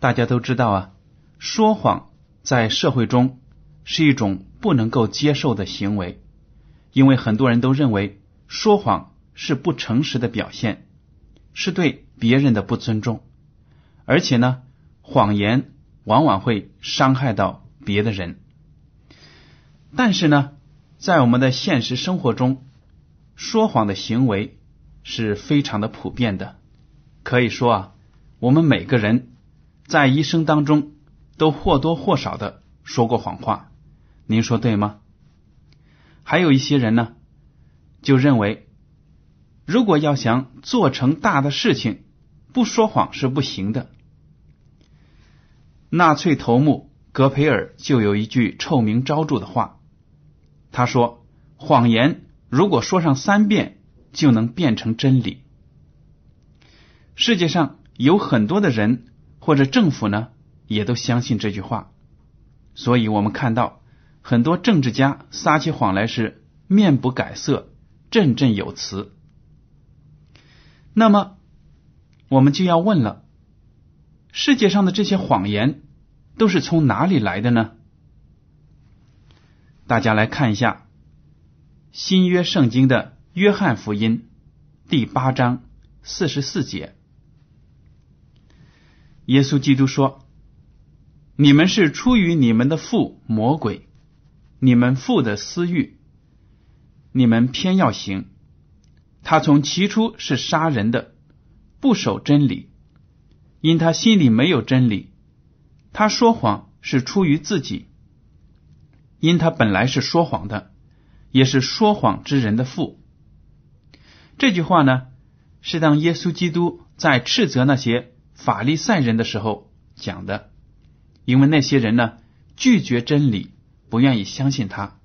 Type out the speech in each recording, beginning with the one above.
大家都知道啊，说谎在社会中是一种不能够接受的行为，因为很多人都认为说谎是不诚实的表现，是对别人的不尊重，而且呢，谎言往往会伤害到别的人。但是呢，在我们的现实生活中，说谎的行为是非常的普遍的。可以说啊，我们每个人在一生当中都或多或少的说过谎话。您说对吗？还有一些人呢，就认为如果要想做成大的事情，不说谎是不行的。纳粹头目格培尔就有一句臭名昭著的话。他说：“谎言如果说上三遍，就能变成真理。”世界上有很多的人或者政府呢，也都相信这句话。所以我们看到很多政治家撒起谎来是面不改色、振振有词。那么我们就要问了：世界上的这些谎言都是从哪里来的呢？大家来看一下新约圣经的约翰福音第八章四十四节，耶稣基督说：“你们是出于你们的父魔鬼，你们父的私欲，你们偏要行。他从起初是杀人的，不守真理，因他心里没有真理。他说谎是出于自己。”因他本来是说谎的，也是说谎之人的父。这句话呢，是当耶稣基督在斥责那些法利赛人的时候讲的。因为那些人呢拒绝真理，不愿意相信他，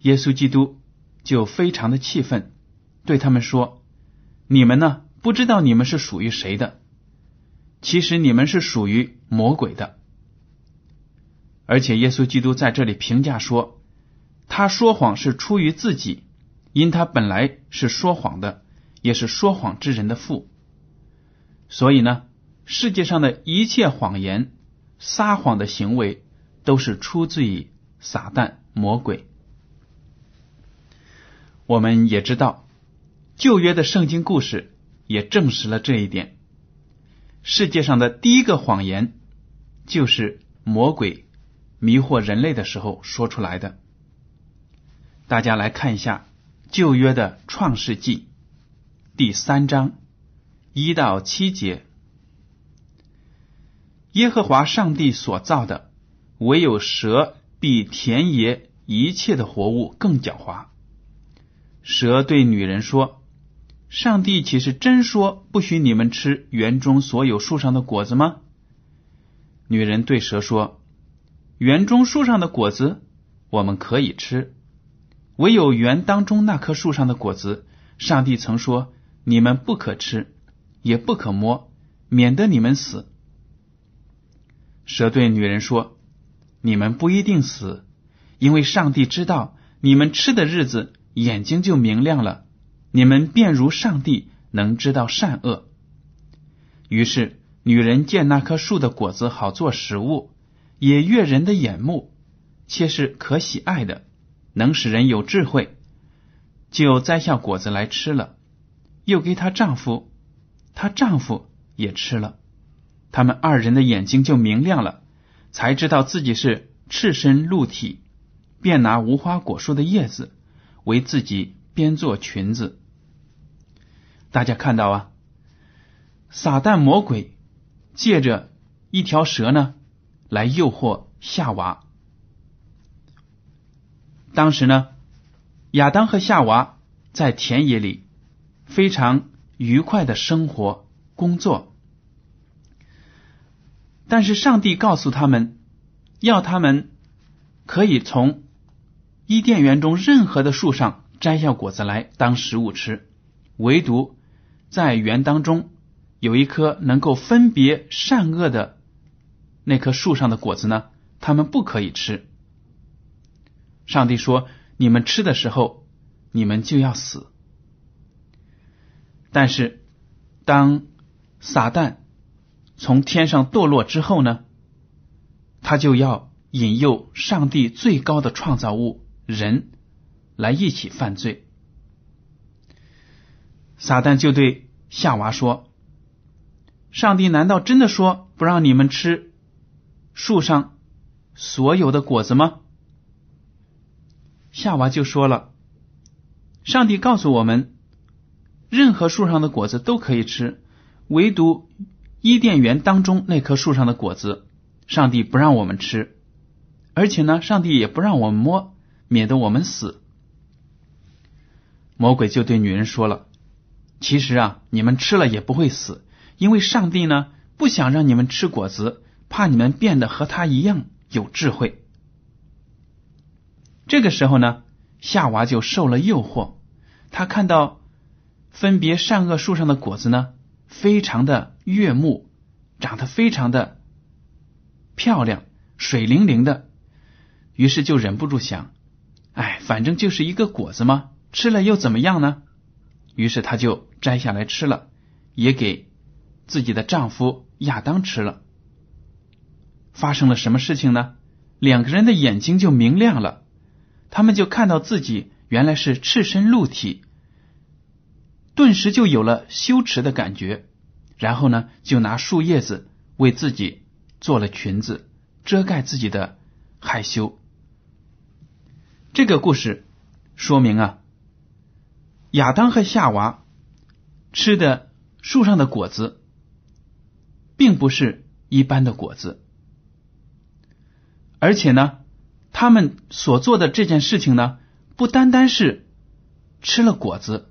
耶稣基督就非常的气愤，对他们说：“你们呢不知道你们是属于谁的，其实你们是属于魔鬼的。”而且耶稣基督在这里评价说：“他说谎是出于自己，因他本来是说谎的，也是说谎之人的父。所以呢，世界上的一切谎言、撒谎的行为，都是出自于撒旦魔鬼。我们也知道，旧约的圣经故事也证实了这一点。世界上的第一个谎言，就是魔鬼。”迷惑人类的时候说出来的，大家来看一下旧约的创世纪第三章一到七节。耶和华上帝所造的，唯有蛇比田野一切的活物更狡猾。蛇对女人说：“上帝岂是真说不许你们吃园中所有树上的果子吗？”女人对蛇说。园中树上的果子我们可以吃，唯有园当中那棵树上的果子，上帝曾说你们不可吃，也不可摸，免得你们死。蛇对女人说：“你们不一定死，因为上帝知道你们吃的日子，眼睛就明亮了，你们便如上帝，能知道善恶。”于是，女人见那棵树的果子好做食物，也悦人的眼目，且是可喜爱的，能使人有智慧，就摘下果子来吃了，又给她丈夫，她丈夫也吃了。他们二人的眼睛就明亮了，才知道自己是赤身露体，便拿无花果树的叶子为自己编做裙子。大家看到啊，撒旦魔鬼借着一条蛇呢，来诱惑夏娃。当时呢，亚当和夏娃在田野里非常愉快的生活工作。但是上帝告诉他们，要他们可以从伊甸园中任何的树上摘下果子来当食物吃，唯独在园当中有一棵能够分别善恶的那棵树上的果子呢，他们不可以吃。上帝说：“你们吃的时候，你们就要死。”但是当撒旦。从天上堕落之后呢，他就要引诱上帝最高的创造物人来一起犯罪。撒旦就对夏娃说：“上帝难道真的说不让你们吃树上所有的果子吗？”夏娃就说了：“上帝告诉我们，任何树上的果子都可以吃，唯独……”伊甸园当中那棵树上的果子，上帝不让我们吃，而且呢，上帝也不让我们摸，免得我们死。魔鬼就对女人说了：“其实啊，你们吃了也不会死，因为上帝呢不想让你们吃果子，怕你们变得和他一样有智慧。”这个时候呢，夏娃就受了诱惑，他看到分别善恶树上的果子呢。非常的悦目，长得非常的漂亮，水灵灵的。于是就忍不住想：哎，反正就是一个果子嘛，吃了又怎么样呢？于是他就摘下来吃了，也给自己的丈夫亚当吃了。发生了什么事情呢？两个人的眼睛就明亮了，他们就看到自己原来是赤身露体。顿时就有了羞耻的感觉，然后呢，就拿树叶子为自己做了裙子，遮盖自己的害羞。这个故事说明啊，亚当和夏娃吃的树上的果子，并不是一般的果子，而且呢，他们所做的这件事情呢，不单单是吃了果子。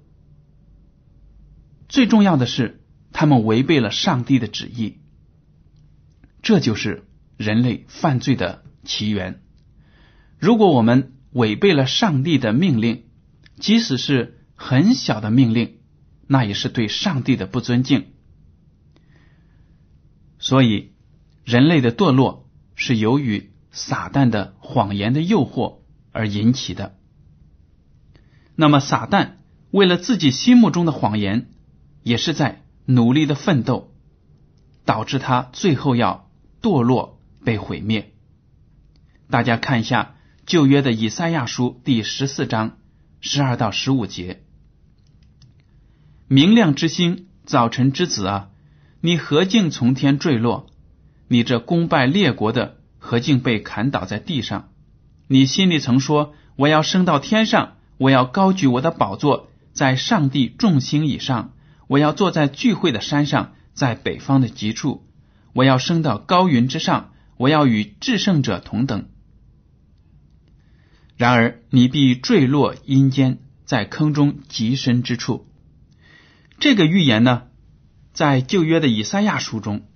最重要的是，他们违背了上帝的旨意，这就是人类犯罪的起源。如果我们违背了上帝的命令，即使是很小的命令，那也是对上帝的不尊敬。所以，人类的堕落是由于撒旦的谎言的诱惑而引起的。那么，撒旦为了自己心目中的谎言。也是在努力的奋斗，导致他最后要堕落被毁灭。大家看一下旧约的以赛亚书第十四章十二到十五节：“明亮之星，早晨之子啊，你何竟从天坠落？你这功败列国的，何竟被砍倒在地上？你心里曾说：我要升到天上，我要高举我的宝座，在上帝众星以上。”我要坐在聚会的山上，在北方的极处。我要升到高云之上，我要与至圣者同等。然而你必坠落阴间，在坑中极深之处。这个预言呢，在旧约的以赛亚书中，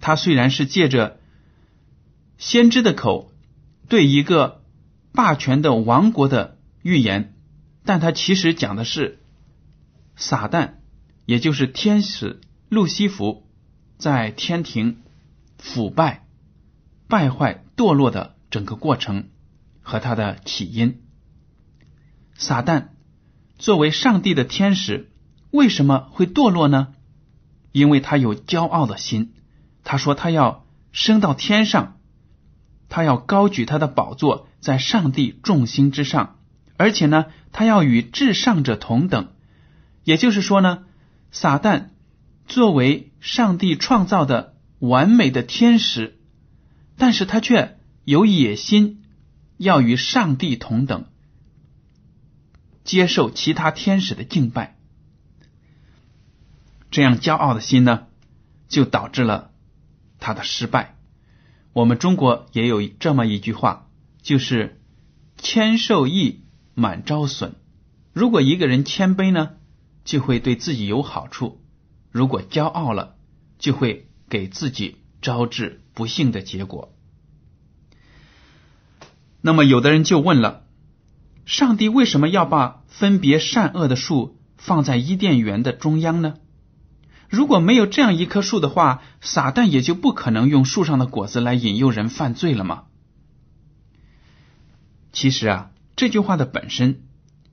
它虽然是借着先知的口对一个霸权的王国的预言，但它其实讲的是撒旦。也就是天使路西弗在天庭腐败，败坏堕落的整个过程和它的起因。撒旦作为上帝的天使，为什么会堕落呢？因为他有骄傲的心。他说他要升到天上，他要高举他的宝座在上帝众星之上，而且呢，他要与至上者同等。也就是说呢，撒旦作为上帝创造的完美的天使，但是他却有野心，要与上帝同等，接受其他天使的敬拜。这样骄傲的心呢，就导致了他的失败。我们中国也有这么一句话，就是“谦受益，满招损”。如果一个人谦卑呢？就会对自己有好处；如果骄傲了，就会给自己招致不幸的结果。那么，有的人就问了：上帝为什么要把分别善恶的树放在伊甸园的中央呢？如果没有这样一棵树的话，撒旦也就不可能用树上的果子来引诱人犯罪了吗？其实啊，这句话的本身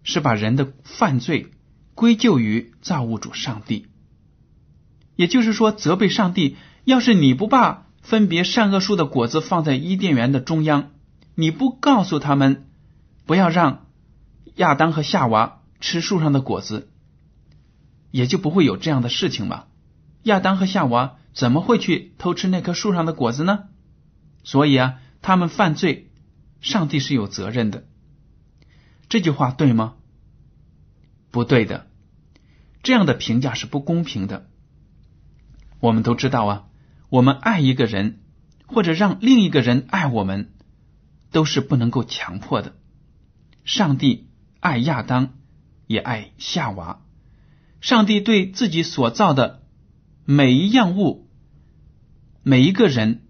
是把人的犯罪。归咎于造物主上帝，也就是说，责备上帝。要是你不把分别善恶树的果子放在伊甸园的中央，你不告诉他们不要让亚当和夏娃吃树上的果子，也就不会有这样的事情了。亚当和夏娃怎么会去偷吃那棵树上的果子呢？所以啊，他们犯罪，上帝是有责任的。这句话对吗？不对的。这样的评价是不公平的。我们都知道啊，我们爱一个人，或者让另一个人爱我们，都是不能够强迫的。上帝爱亚当，也爱夏娃。上帝对自己所造的每一样物、每一个人，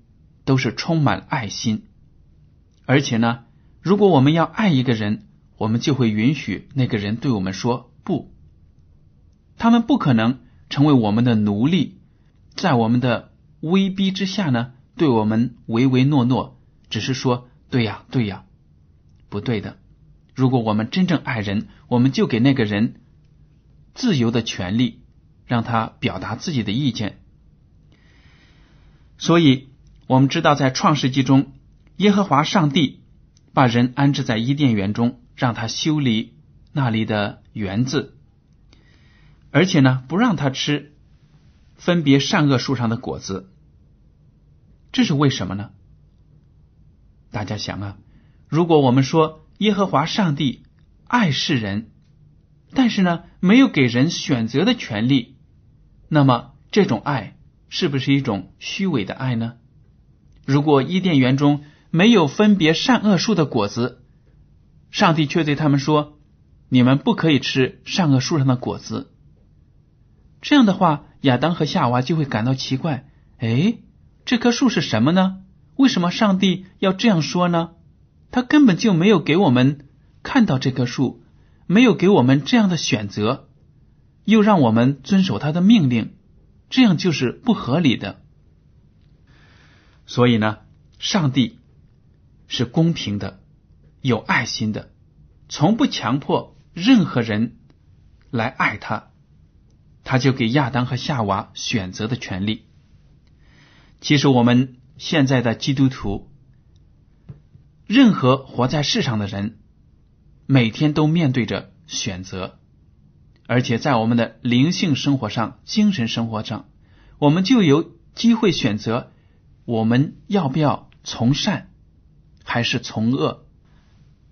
都是充满爱心。而且呢，如果我们要爱一个人，我们就会允许那个人对我们说不。他们不可能成为我们的奴隶，在我们的威逼之下呢，对我们唯唯诺诺，只是说对呀对呀，不对的。如果我们真正爱人，我们就给那个人自由的权利，让他表达自己的意见。所以，我们知道在创世纪中，耶和华上帝把人安置在伊甸园中，让他修理那里的园子。而且呢，不让他吃分别善恶树上的果子，这是为什么呢？大家想啊，如果我们说耶和华上帝爱世人，但是呢，没有给人选择的权利，那么这种爱是不是一种虚伪的爱呢？如果伊甸园中没有分别善恶树的果子，上帝却对他们说：“你们不可以吃善恶树上的果子。”这样的话，亚当和夏娃就会感到奇怪。哎，这棵树是什么呢？为什么上帝要这样说呢？他根本就没有给我们看到这棵树，没有给我们这样的选择，又让我们遵守他的命令，这样就是不合理的。所以呢，上帝是公平的，有爱心的，从不强迫任何人来爱他。他就给亚当和夏娃选择的权利。其实我们现在的基督徒，任何活在世上的人，每天都面对着选择，而且在我们的灵性生活上、精神生活上，我们就有机会选择我们要不要从善还是从恶。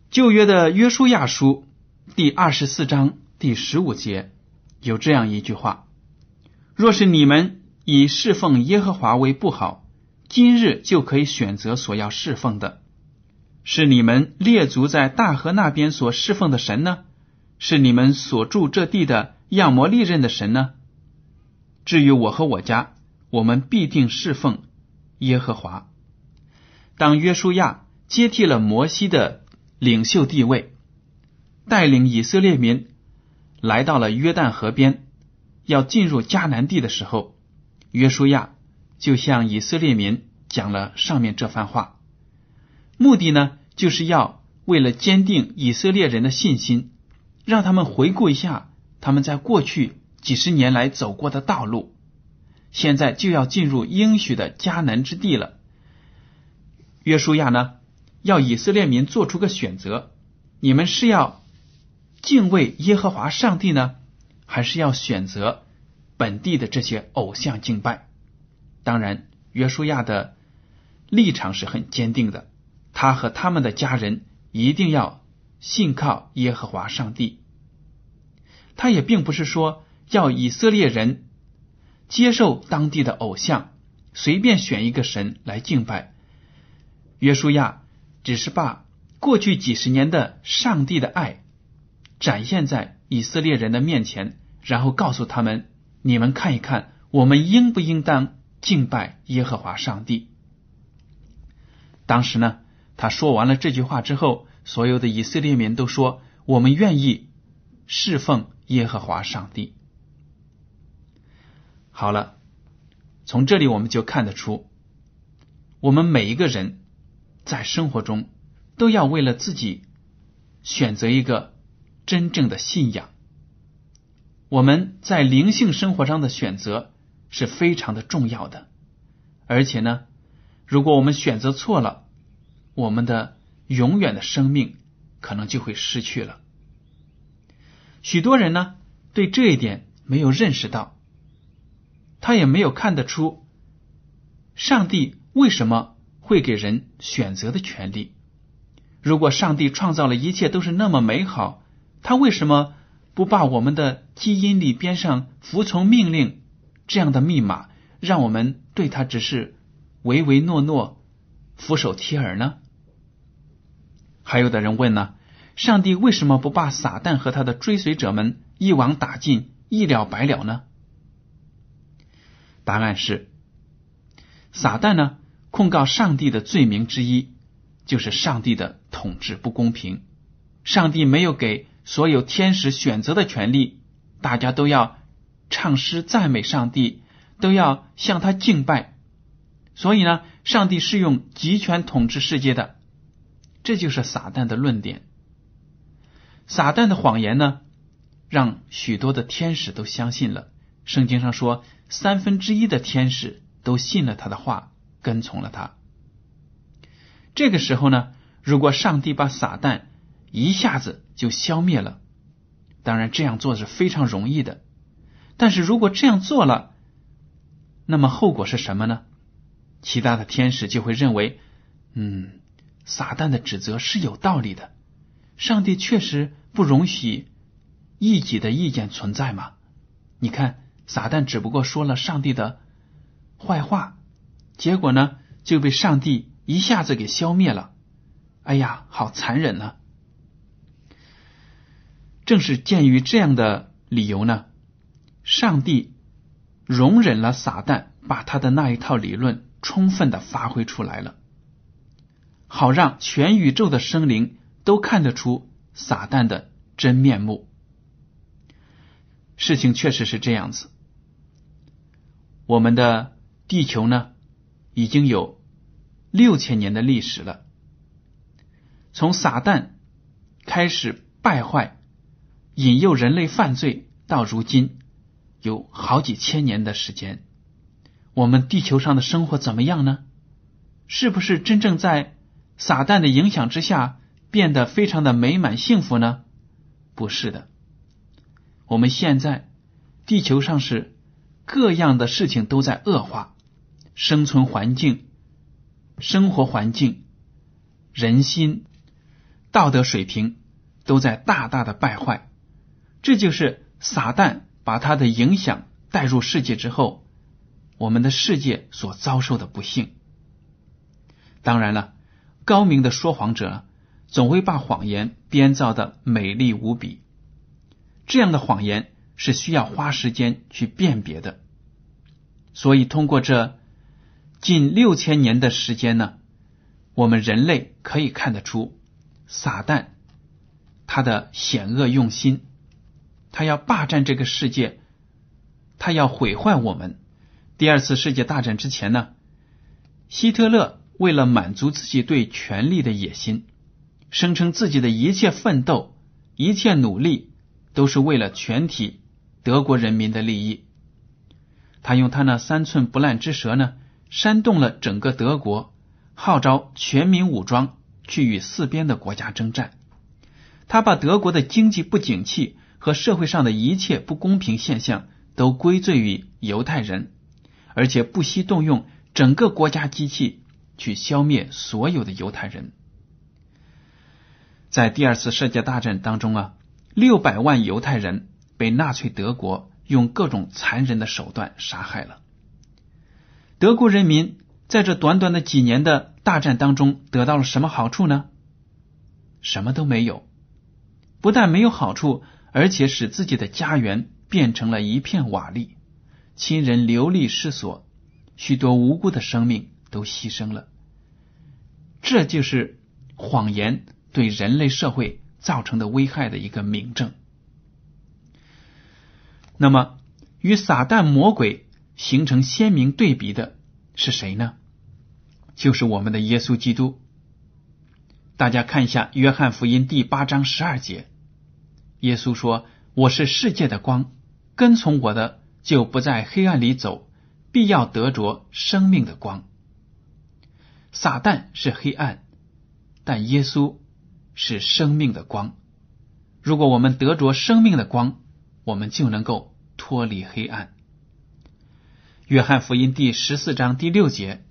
旧约的约书亚书第二十四章第十五节。有这样一句话：若是你们以侍奉耶和华为不好，今日就可以选择所要侍奉的，是你们列祖在大河那边所侍奉的神呢？是你们所住这地的亚摩利人的神呢？至于我和我家，我们必定侍奉耶和华。当约书亚接替了摩西的领袖地位，带领以色列民。来到了约旦河边，要进入迦南地的时候，约书亚就向以色列民讲了上面这番话，目的呢，就是要为了坚定以色列人的信心，让他们回顾一下他们在过去几十年来走过的道路，现在就要进入应许的迦南之地了。约书亚呢，要以色列民做出个选择：你们是要敬畏耶和华上帝呢，还是要选择本地的这些偶像敬拜？当然，约书亚的立场是很坚定的，他和他们的家人一定要信靠耶和华上帝。他也并不是说要以色列人接受当地的偶像，随便选一个神来敬拜。约书亚只是把过去几十年的上帝的爱展现在以色列人的面前，然后告诉他们：“你们看一看，我们应不应当敬拜耶和华上帝？”当时呢，他说完了这句话之后，所有的以色列民都说：“我们愿意侍奉耶和华上帝。”好了，从这里我们就看得出，我们每一个人。在生活中，都要为了自己选择一个真正的信仰。我们在灵性生活上的选择是非常的重要的，而且呢，如果我们选择错了，我们的永远的生命可能就会失去了。许多人呢，对这一点没有认识到，他也没有看得出上帝为什么。会给人选择的权利。如果上帝创造了一切都是那么美好，他为什么不把我们的基因里边上服从命令这样的密码，让我们对他只是唯唯诺诺、俯首帖耳呢？还有的人问呢，上帝为什么不把撒旦和他的追随者们一网打尽、一了百了呢？答案是，撒旦呢？控告上帝的罪名之一，就是上帝的统治不公平。上帝没有给所有天使选择的权利，大家都要唱诗赞美上帝，都要向他敬拜。所以呢，上帝是用集权统治世界的，这就是撒旦的论点。撒旦的谎言呢，让许多的天使都相信了。圣经上说，三分之一的天使都信了他的话。跟从了他。这个时候呢，如果上帝把撒旦一下子就消灭了，当然这样做是非常容易的。但是如果这样做了，那么后果是什么呢？其他的天使就会认为，嗯，撒旦的指责是有道理的。上帝确实不容许异己的意见存在嘛？你看，撒旦只不过说了上帝的坏话。结果呢，就被上帝一下子给消灭了。哎呀，好残忍呢！正是鉴于这样的理由呢，上帝容忍了撒旦把他的那一套理论充分的发挥出来了，好让全宇宙的生灵都看得出撒旦的真面目。事情确实是这样子，我们的地球呢？已经有六千年的历史了。从撒旦开始败坏、引诱人类犯罪，到如今有好几千年的时间。我们地球上的生活怎么样呢？是不是真正在撒旦的影响之下变得非常的美满幸福呢？不是的。我们现在地球上是各样的事情都在恶化。生存环境、生活环境、人心、道德水平都在大大的败坏，这就是撒旦把他的影响带入世界之后，我们的世界所遭受的不幸。当然了，高明的说谎者总会把谎言编造的美丽无比，这样的谎言是需要花时间去辨别的，所以通过这。近六千年的时间呢，我们人类可以看得出撒旦他的险恶用心，他要霸占这个世界，他要毁坏我们。第二次世界大战之前呢，希特勒为了满足自己对权力的野心，声称自己的一切奋斗、一切努力都是为了全体德国人民的利益。他用他那三寸不烂之舌呢，煽动了整个德国，号召全民武装去与四边的国家征战。他把德国的经济不景气和社会上的一切不公平现象都归罪于犹太人，而且不惜动用整个国家机器去消灭所有的犹太人。在第二次世界大战当中啊，六百万犹太人被纳粹德国。用各种残忍的手段杀害了德国人民，在这短短的几年的大战当中得到了什么好处呢？什么都没有，不但没有好处，而且使自己的家园变成了一片瓦砾，亲人流离失所，许多无辜的生命都牺牲了。这就是谎言对人类社会造成的危害的一个明证。那么，与撒旦魔鬼形成鲜明对比的是谁呢？就是我们的耶稣基督。大家看一下《约翰福音》第八章十二节，耶稣说：“我是世界的光，跟从我的就不在黑暗里走，必要得着生命的光。”撒旦是黑暗，但耶稣是生命的光。如果我们得着生命的光，我们就能够脱离黑暗。约翰福音第十四章第六节，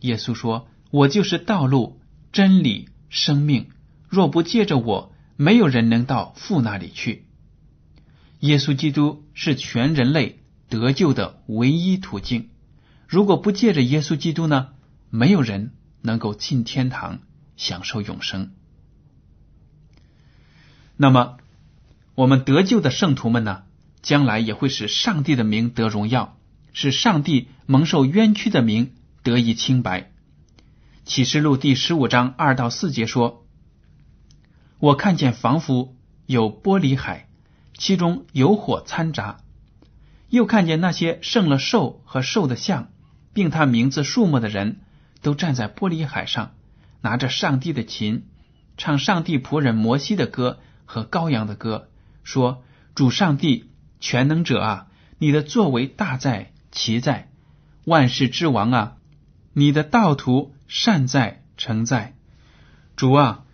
耶稣说：“我就是道路、真理、生命，若不借着我，没有人能到父那里去。”耶稣基督是全人类得救的唯一途径。如果不借着耶稣基督呢，没有人能够进天堂享受永生。那么。我们得救的圣徒们呢，将来也会使上帝的名得荣耀，使上帝蒙受冤屈的名得以清白。启示录第十五章二到四节说：“我看见仿佛有玻璃海，其中有火掺杂；又看见那些胜了兽和兽的像，并他名字数目的人，都站在玻璃海上，拿着上帝的琴，唱上帝仆人摩西的歌和羔羊的歌。”说：“主上帝全能者啊，你的作为大在奇在，万世之王啊，你的道途善在诚在。主啊，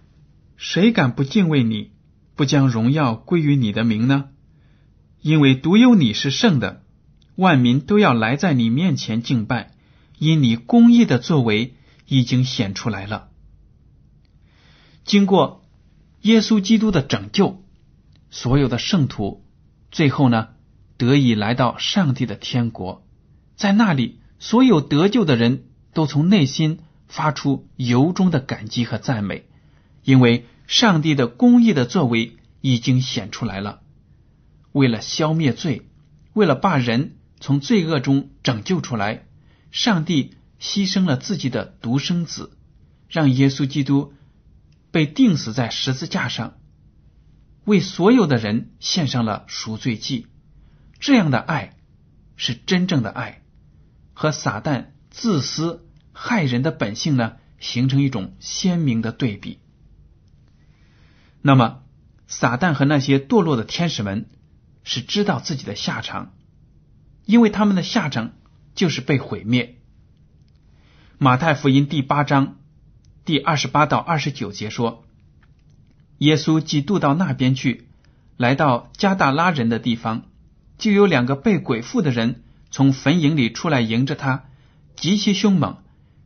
谁敢不敬畏你，不将荣耀归于你的名呢？因为独有你是圣的，万民都要来在你面前敬拜，因你公义的作为已经显出来了。经过耶稣基督的拯救。”所有的圣徒最后呢，得以来到上帝的天国，在那里，所有得救的人都从内心发出由衷的感激和赞美，因为上帝的公义的作为已经显出来了。为了消灭罪，为了把人从罪恶中拯救出来，上帝牺牲了自己的独生子，让耶稣基督被钉死在十字架上。为所有的人献上了赎罪祭，这样的爱是真正的爱，和撒旦自私害人的本性呢，形成一种鲜明的对比。那么，撒旦和那些堕落的天使们是知道自己的下场，因为他们的下场就是被毁灭。马太福音第八章第二十八到二十九节说。耶稣即渡到那边去，来到加大拉人的地方，就有两个被鬼附的人从坟茔里出来迎着他，极其凶猛，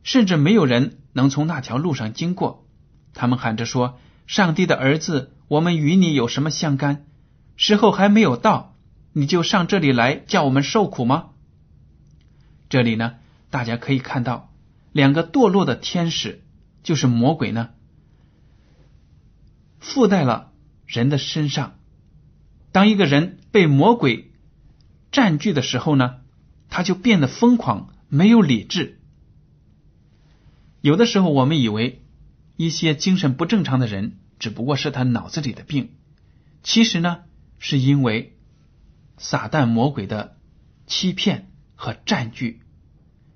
甚至没有人能从那条路上经过。他们喊着说：“上帝的儿子，我们与你有什么相干？时候还没有到，你就上这里来叫我们受苦吗？”这里呢，大家可以看到两个堕落的天使，就是魔鬼呢。附在了人的身上。当一个人被魔鬼占据的时候呢，他就变得疯狂，没有理智。有的时候，我们以为一些精神不正常的人只不过是他脑子里的病，其实呢，是因为撒旦魔鬼的欺骗和占据。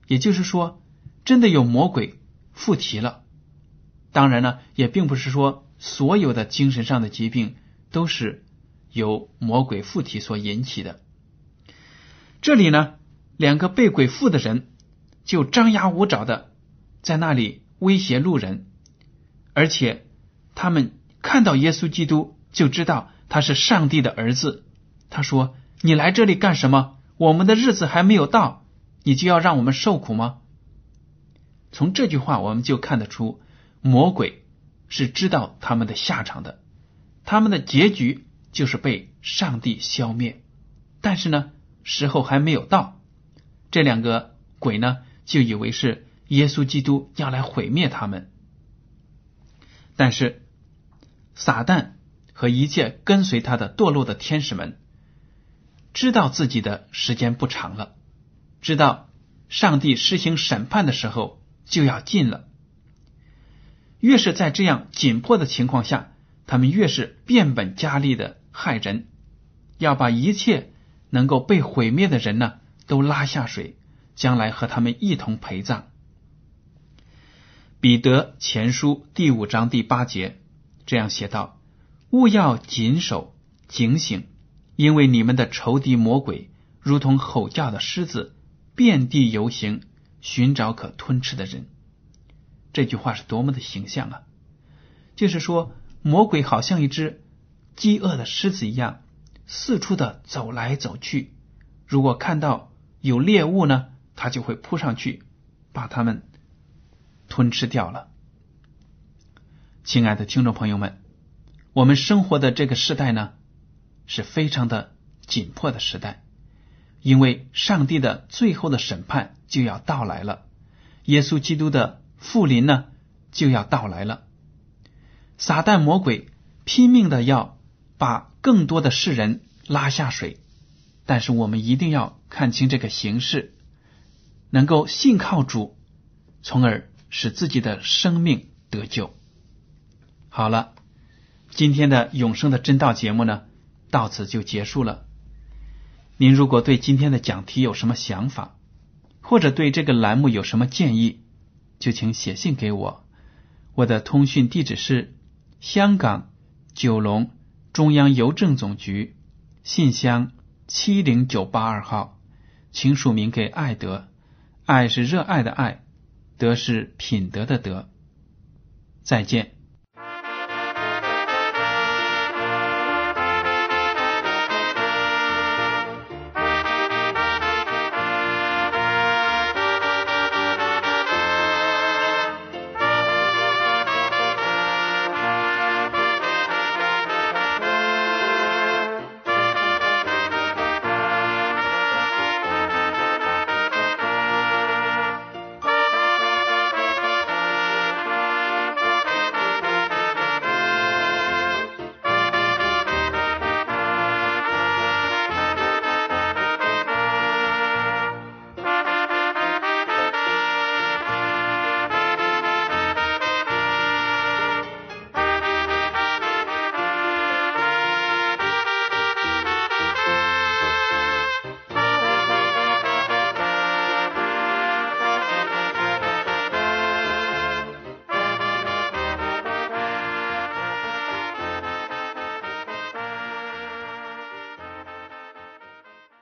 也就是说，真的有魔鬼附体了。当然呢，也并不是说所有的精神上的疾病都是由魔鬼附体所引起的。这里呢，两个被鬼附的人就张牙舞爪的在那里威胁路人，而且他们看到耶稣基督就知道他是上帝的儿子。他说：“你来这里干什么？我们的日子还没有到，你就要让我们受苦吗？”从这句话我们就看得出，魔鬼是知道他们的下场的，他们的结局就是被上帝消灭。但是呢？时候还没有到，这两个鬼呢就以为是耶稣基督要来毁灭他们。但是撒旦和一切跟随他的堕落的天使们，知道自己的时间不长了，知道上帝施行审判的时候就要近了。越是在这样紧迫的情况下，他们越是变本加厉的害人，要把一切。能够被毁灭的人呢，都拉下水，将来和他们一同陪葬。彼得前书第五章第八节这样写道：“勿要谨守警醒，因为你们的仇敌魔鬼如同吼叫的狮子，遍地游行，寻找可吞吃的人。”这句话是多么的形象啊！就是说，魔鬼好像一只饥饿的狮子一样。四处的走来走去，如果看到有猎物呢，他就会扑上去，把他们吞吃掉了。亲爱的听众朋友们，我们生活的这个时代呢，是非常的紧迫的时代，因为上帝的最后的审判就要到来了，耶稣基督的复临呢就要到来了，撒旦魔鬼拼命的要。把更多的世人拉下水，但是我们一定要看清这个形势，能够信靠主，从而使自己的生命得救。好了，今天的永生的真道节目呢，到此就结束了。您如果对今天的讲题有什么想法，或者对这个栏目有什么建议，就请写信给我。我的通讯地址是香港九龙。中央邮政总局信箱七零九八二号，请署名给爱德。爱是热爱的爱，德是品德的德。再见。